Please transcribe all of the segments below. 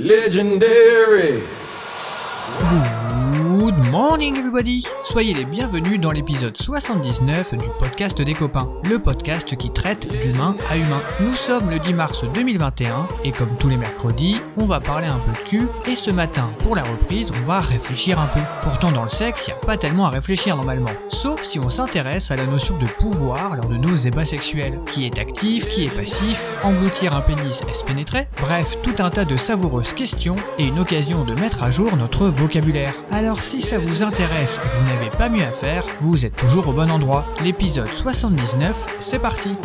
Legendary. Morning everybody Soyez les bienvenus dans l'épisode 79 du podcast des copains, le podcast qui traite d'humain à humain. Nous sommes le 10 mars 2021 et comme tous les mercredis, on va parler un peu de cul et ce matin, pour la reprise, on va réfléchir un peu. Pourtant dans le sexe, il n'y a pas tellement à réfléchir normalement, sauf si on s'intéresse à la notion de pouvoir lors de nos ébats sexuels. Qui est actif, qui est passif, engloutir un pénis, est-ce pénétrer Bref, tout un tas de savoureuses questions et une occasion de mettre à jour notre vocabulaire. Vous intéresse et que vous n'avez pas mieux à faire, vous êtes toujours au bon endroit. L'épisode 79, c'est parti?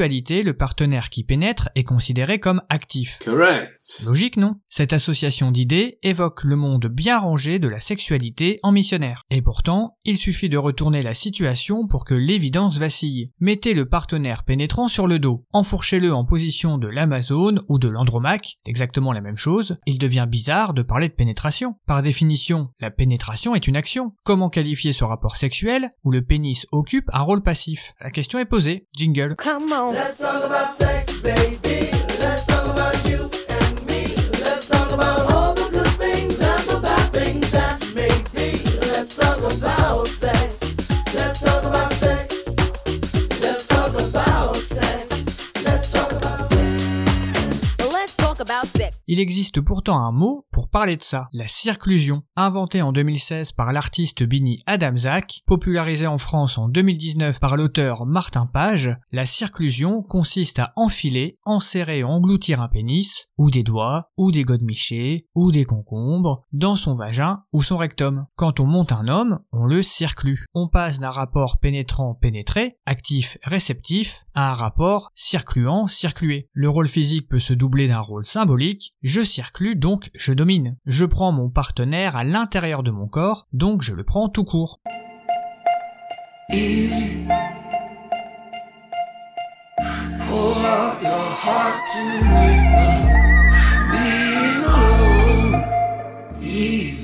Sexualité, le partenaire qui pénètre est considéré comme actif. Correct. Logique, non? Cette association d'idées évoque le monde bien rangé de la sexualité en missionnaire. Et pourtant, il suffit de retourner la situation pour que l'évidence vacille. Mettez le partenaire pénétrant sur le dos, enfourchez-le en position de l'Amazone ou de l'Andromaque, c'est exactement la même chose, il devient bizarre de parler de pénétration. Par définition, la pénétration est une action. Comment qualifier ce rapport sexuel où le pénis occupe un rôle passif? La question est posée. Jingle. Come on. Let's talk about sex, baby. Let's talk about you and me. Let's talk about all the good things and the bad things that make me. Let's talk about sex. Let's talk about sex. Let's talk about sex. Il existe pourtant un mot pour parler de ça, la circlusion. Inventé en 2016 par l'artiste Bini Adamzak, popularisé en France en 2019 par l'auteur Martin Page, la circlusion consiste à enfiler, enserrer et engloutir un pénis, ou des doigts, ou des godemichés, ou des concombres, dans son vagin ou son rectum. Quand on monte un homme, on le circlue. On passe d'un rapport pénétrant-pénétré, actif-réceptif, à un rapport circluant-circlué. Le rôle physique peut se doubler d'un rôle symbolique, je circlue donc je domine. Je prends mon partenaire à l'intérieur de mon corps, donc je le prends tout court. Easy.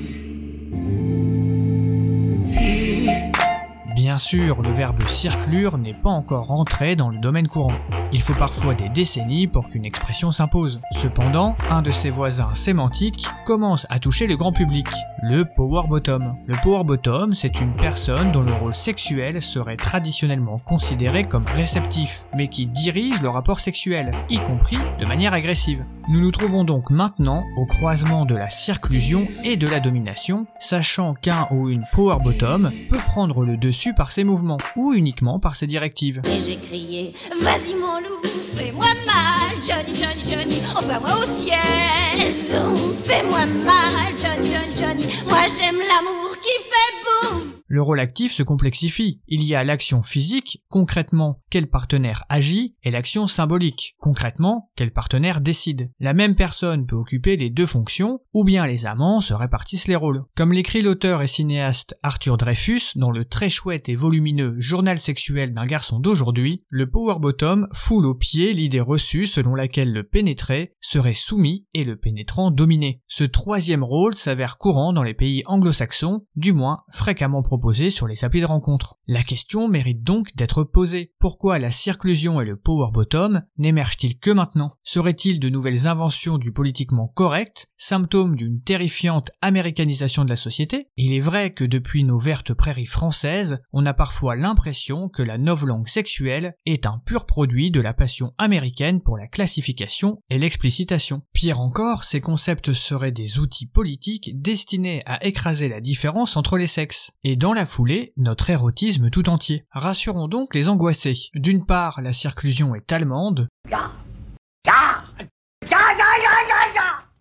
Bien sûr, le verbe circlure n'est pas encore rentré dans le domaine courant. Il faut parfois des décennies pour qu'une expression s'impose. Cependant, un de ses voisins sémantiques commence à toucher le grand public, le power bottom. Le power bottom, c'est une personne dont le rôle sexuel serait traditionnellement considéré comme réceptif, mais qui dirige le rapport sexuel, y compris de manière agressive. Nous nous trouvons donc maintenant au croisement de la circlusion et de la domination, sachant qu'un ou une power bottom peut prendre le dessus par ses mouvements, ou uniquement par ses directives. Et j'ai crié Vas-y mon loup, fais-moi mal Johnny, Johnny, Johnny, envoie-moi au ciel Zoom, fais-moi mal Johnny, Johnny, Johnny Moi j'aime l'amour qui fait boum Le rôle actif se complexifie. Il y a l'action physique, concrètement quel partenaire agit, et l'action symbolique, concrètement quel partenaire décide. La même personne peut occuper les deux fonctions, ou bien les amants se répartissent les rôles. Comme l'écrit l'auteur et cinéaste Arthur Dreyfus dans le très chouette et volumineux Journal sexuel d'un garçon d'aujourd'hui, le power bottom foule au pied l'idée reçue selon laquelle le pénétré serait soumis et le pénétrant dominé. Ce troisième rôle s'avère courant dans les pays anglo-saxons, du moins fréquemment proposé sur les applis de rencontre. La question mérite donc d'être posée. Pourquoi la circlusion et le power bottom n'émergent-ils que maintenant? Serait-il de nouvelles inventions du politiquement correct, symptôme d'une terrifiante américanisation de la société? Il est vrai que depuis nos vertes prairies françaises, on a parfois l'impression que la novlangue sexuelle est un pur produit de la passion américaine pour la classification et l'explicitation. Pire encore, ces concepts seraient des outils politiques destinés à écraser la différence entre les sexes, et dans la foulée, notre érotisme tout entier. Rassurons donc les angoissés. D'une part, la circlusion est allemande,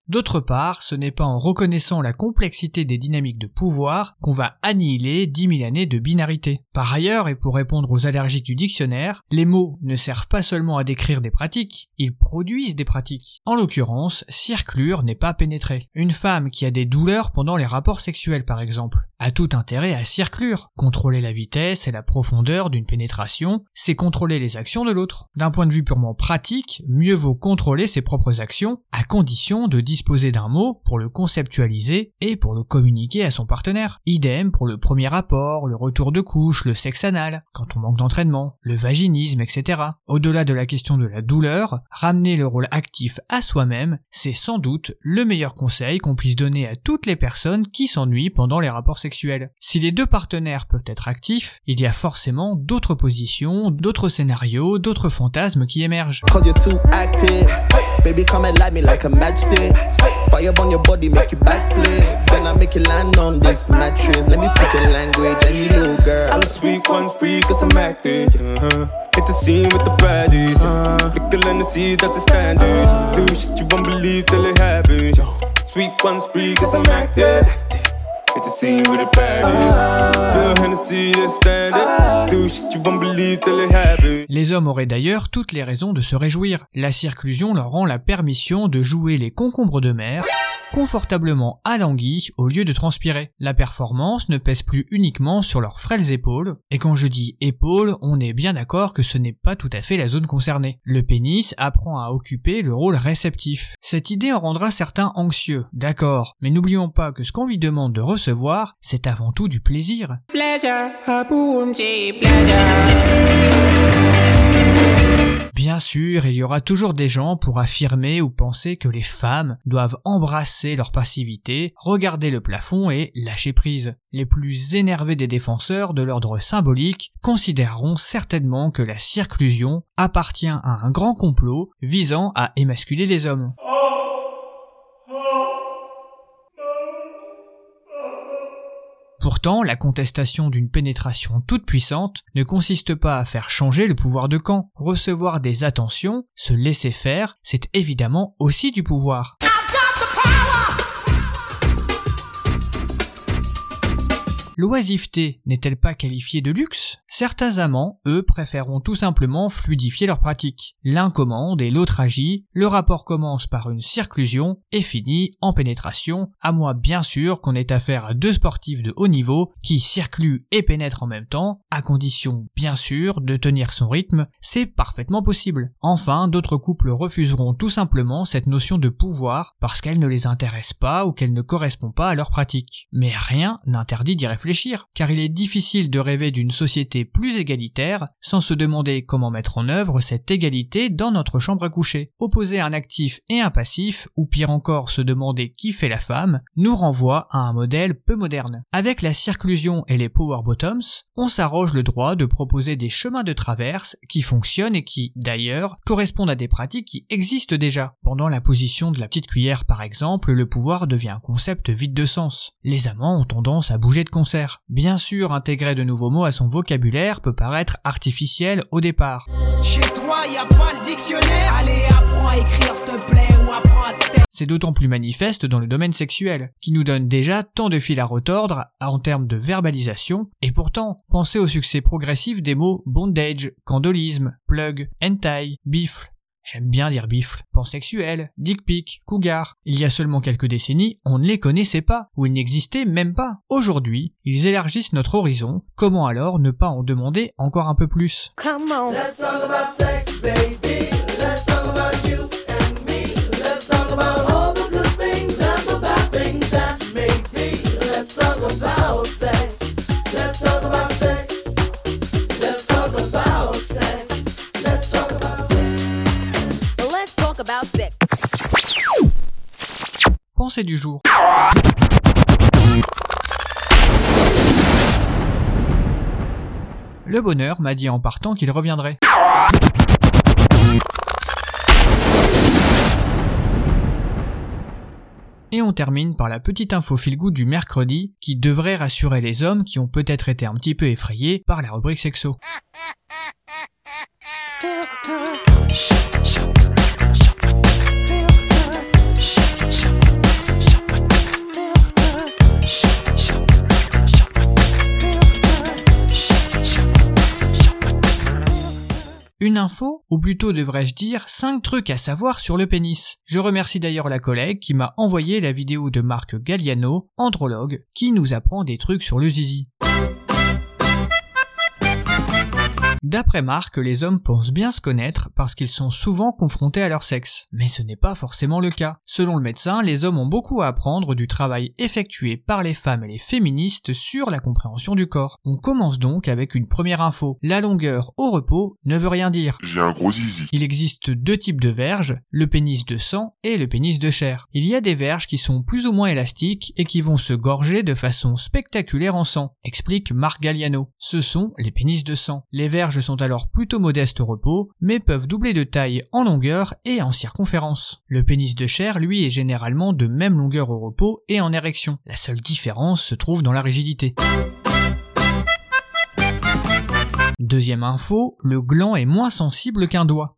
D'autre part, ce n'est pas en reconnaissant la complexité des dynamiques de pouvoir qu'on va annihiler 10 000 années de binarité. Par ailleurs, et pour répondre aux allergiques du dictionnaire, les mots ne servent pas seulement à décrire des pratiques, ils produisent des pratiques. En l'occurrence, circlure n'est pas pénétrer. Une femme qui a des douleurs pendant les rapports sexuels par exemple, a tout intérêt à circlure. Contrôler la vitesse et la profondeur d'une pénétration, c'est contrôler les actions de l'autre. D'un point de vue purement pratique, mieux vaut contrôler ses propres actions, à condition de disposer d'un mot pour le conceptualiser et pour le communiquer à son partenaire. Idem pour le premier rapport, le retour de couche, le sexe anal, quand on manque d'entraînement, le vaginisme, etc. Au-delà de la question de la douleur, ramener le rôle actif à soi-même, c'est sans doute le meilleur conseil qu'on puisse donner à toutes les personnes qui s'ennuient pendant les rapports Si les deux partenaires peuvent être actifs, il y a forcément d'autres positions, d'autres scénarios, d'autres fantasmes qui émergent. Hit the scene with the baddies. The that's the standard. Do shit you won't believe till it happens. Sweet one, cause I'm. Hit the scene with the baddies. Lil' Hennessy, that's standard. Do shit you won't believe till it happens. Les hommes auraient d'ailleurs toutes les raisons de se réjouir. La circlusion leur rend la permission de jouer les concombres de mer confortablement alanguis au lieu de transpirer. La performance ne pèse plus uniquement sur leurs frêles épaules, et quand je dis épaules, on est bien d'accord que ce n'est pas tout à fait la zone concernée. Le pénis apprend à occuper le rôle réceptif. Cette idée en rendra certains anxieux, d'accord, mais n'oublions pas que ce qu'on lui demande de recevoir, c'est avant tout du plaisir. Bien sûr, il y aura toujours des gens pour affirmer ou penser que les femmes doivent embrasser leur passivité, regarder le plafond et lâcher prise. Les plus énervés des défenseurs de l'ordre symbolique considéreront certainement que la circlusion appartient à un grand complot visant à émasculer les hommes. Pourtant, la contestation d'une pénétration toute puissante ne consiste pas à faire changer le pouvoir de camp. Recevoir des attentions, se laisser faire, c'est évidemment aussi du pouvoir. L'oisiveté n'est-elle pas qualifiée de luxe? Certains amants, eux, préféreront tout simplement fluidifier leur pratique. L'un commande et l'autre agit, le rapport commence par une circlusion et finit en pénétration, à moins bien sûr qu'on ait affaire à deux sportifs de haut niveau qui circluent et pénètrent en même temps, à condition bien sûr de tenir son rythme, c'est parfaitement possible. Enfin, d'autres couples refuseront tout simplement cette notion de pouvoir parce qu'elle ne les intéresse pas ou qu'elle ne correspond pas à leur pratique. Mais rien n'interdit d'y réfléchir, car il est difficile de rêver d'une société plus égalitaire sans se demander comment mettre en œuvre cette égalité dans notre chambre à coucher. Opposer un actif et un passif, ou pire encore se demander qui fait la femme, nous renvoie à un modèle peu moderne. Avec la circlusion et les power bottoms, on s'arroge le droit de proposer des chemins de traverse qui fonctionnent et qui, d'ailleurs, correspondent à des pratiques qui existent déjà. Pendant la position de la petite cuillère par exemple, le pouvoir devient un concept vide de sens. Les amants ont tendance à bouger de concert. Bien sûr, intégrer de nouveaux mots à son vocabulaire peut paraître artificiel au départ. Chez toi, y a pas le dictionnaire. Allez, apprends à écrire, s'il te plaît, ou apprends à te C'est d'autant plus manifeste dans le domaine sexuel, qui nous donne déjà tant de fil à retordre en termes de verbalisation, et pourtant, pensez au succès progressif des mots bondage, candolisme, plug, hentai, bifle, J'aime bien dire bifle, pansexuel, dick pic, cougar. Il y a seulement quelques décennies, on ne les connaissait pas, ou ils n'existaient même pas. Aujourd'hui, ils élargissent notre horizon, comment alors ne pas en demander encore un peu plus? Come on. Let's talk about sex, Du jour. Le bonheur m'a dit en partant qu'il reviendrait. Et on termine par la petite info feel du mercredi qui devrait rassurer les hommes qui ont peut-être été un petit peu effrayés par la rubrique sexo. Info, ou plutôt devrais-je dire 5 trucs à savoir sur le pénis. Je remercie d'ailleurs la collègue qui m'a envoyé la vidéo de Marc Galliano, andrologue, qui nous apprend des trucs sur le zizi. D'après Marc, les hommes pensent bien se connaître parce qu'ils sont souvent confrontés à leur sexe. Mais ce n'est pas forcément le cas. Selon le médecin, les hommes ont beaucoup à apprendre du travail effectué par les femmes et les féministes sur la compréhension du corps. On commence donc avec une première info. La longueur au repos ne veut rien dire. J'ai un gros zizi. Il existe deux types de verges, le pénis de sang et le pénis de chair. Il y a des verges qui sont plus ou moins élastiques et qui vont se gorger de façon spectaculaire en sang, explique Marc Galliano. Ce sont les pénis de sang. Les verges sont alors plutôt modestes au repos, mais peuvent doubler de taille en longueur et en circonférence. Le pénis de chair, lui, est généralement de même longueur au repos et en érection. La seule différence se trouve dans la rigidité. Deuxième info, le gland est moins sensible qu'un doigt.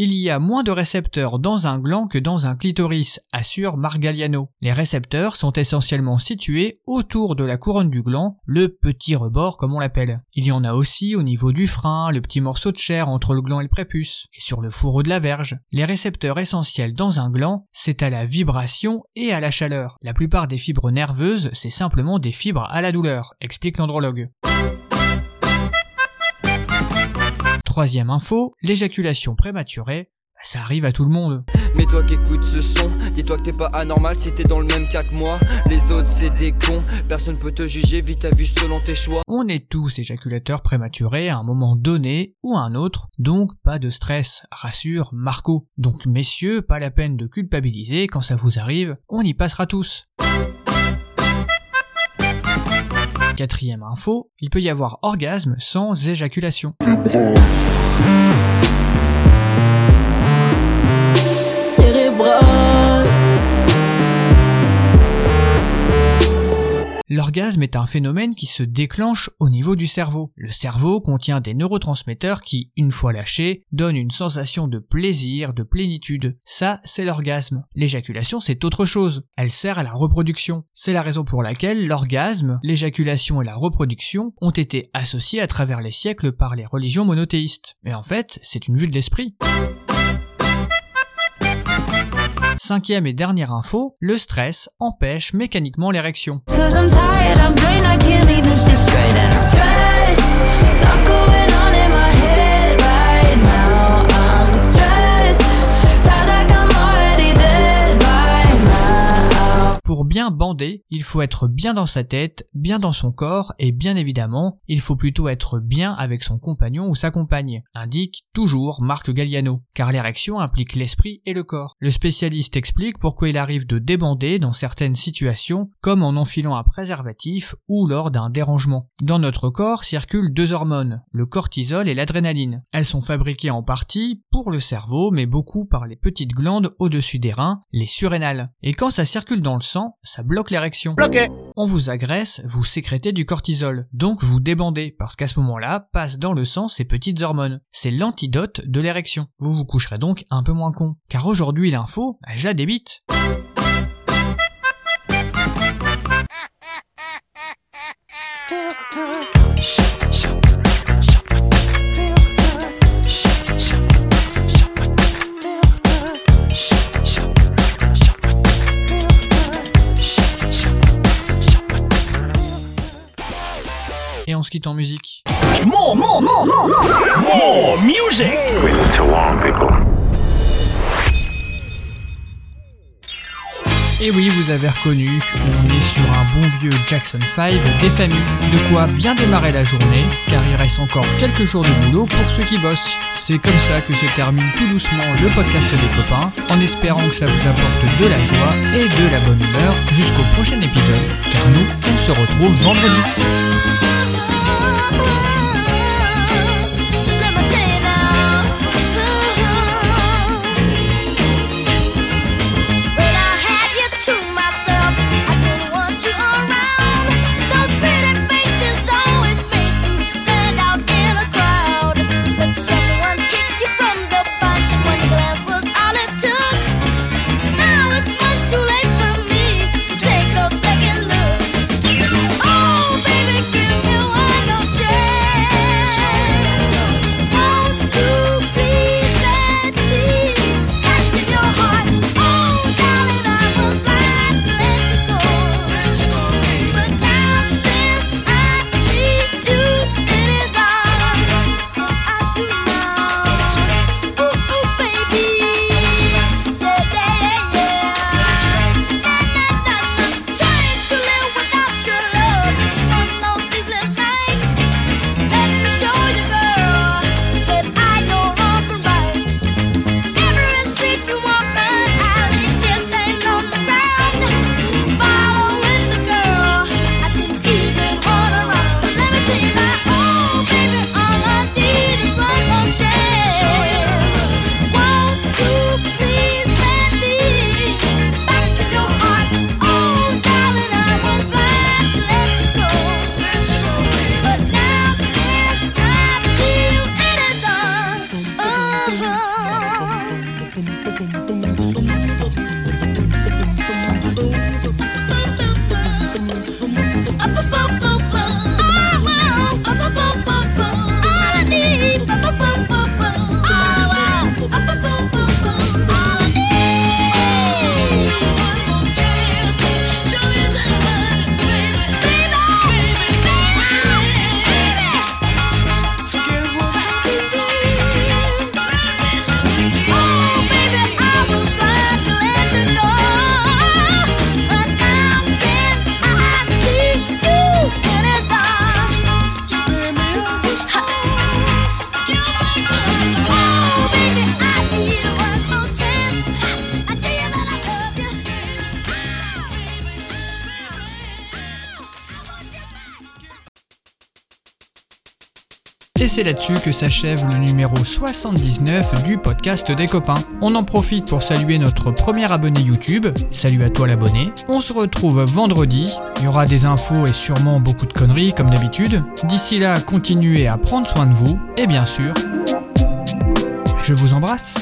Il y a moins de récepteurs dans un gland que dans un clitoris, assure Margaliano. Les récepteurs sont essentiellement situés autour de la couronne du gland, le petit rebord comme on l'appelle. Il y en a aussi au niveau du frein, le petit morceau de chair entre le gland et le prépuce, et sur le fourreau de la verge. Les récepteurs essentiels dans un gland, c'est à la vibration et à la chaleur. La plupart des fibres nerveuses, c'est simplement des fibres à la douleur, explique l'andrologue. Troisième info, l'éjaculation prématurée, ça arrive à tout le monde. Mais toi qui écoutes ce son, dis-toi que t'es pas anormal si t'es dans le même cas que moi. Les autres c'est des cons, personne peut te juger, vis ta vie selon tes choix. On est tous éjaculateurs prématurés à un moment donné ou à un autre, donc pas de stress, rassure Marco. Donc messieurs, pas la peine de culpabiliser quand ça vous arrive, on y passera tous. Quatrième info, il peut y avoir orgasme sans éjaculation. L'orgasme est un phénomène qui se déclenche au niveau du cerveau. Le cerveau contient des neurotransmetteurs qui, une fois lâchés, donnent une sensation de plaisir, de plénitude. Ça, c'est l'orgasme. L'éjaculation, c'est autre chose. Elle sert à la reproduction. C'est la raison pour laquelle l'orgasme, l'éjaculation et la reproduction ont été associés à travers les siècles par les religions monothéistes. Mais en fait, c'est une vue de l'esprit. Cinquième et dernière info, le stress empêche mécaniquement l'érection. Bien bander, il faut être bien dans sa tête, bien dans son corps et bien évidemment, il faut plutôt être bien avec son compagnon ou sa compagne, indique toujours Marc Galliano, car l'érection implique l'esprit et le corps. Le spécialiste explique pourquoi il arrive de débander dans certaines situations, comme en enfilant un préservatif ou lors d'un dérangement. Dans notre corps circulent deux hormones, le cortisol et l'adrénaline. Elles sont fabriquées en partie pour le cerveau, mais beaucoup par les petites glandes au-dessus des reins, les surrénales. Et quand ça circule dans le sang, ça bloque l'érection. On vous agresse, vous sécrétez du cortisol, donc vous débandez, parce qu'à ce moment-là, passent dans le sang ces petites hormones. C'est l'antidote de l'érection. Vous vous coucherez donc un peu moins con. Car aujourd'hui l'info, bah, je la débite. on se quitte en musique. More, more, more, more, more, more music. Et oui, vous avez reconnu, on est sur un bon vieux Jackson 5 des familles. De quoi bien démarrer la journée, car il reste encore quelques jours de boulot pour ceux qui bossent. C'est comme ça que se termine tout doucement le podcast des copains, en espérant que ça vous apporte de la joie et de la bonne humeur jusqu'au prochain épisode, car nous, on se retrouve vendredi. love. Et c'est là-dessus que s'achève le numéro 79 du podcast des copains. On en profite pour saluer notre premier abonné YouTube. Salut à toi l'abonné. On se retrouve vendredi. Il y aura des infos et sûrement beaucoup de conneries comme d'habitude. D'ici là, continuez à prendre soin de vous. Et bien sûr, je vous embrasse.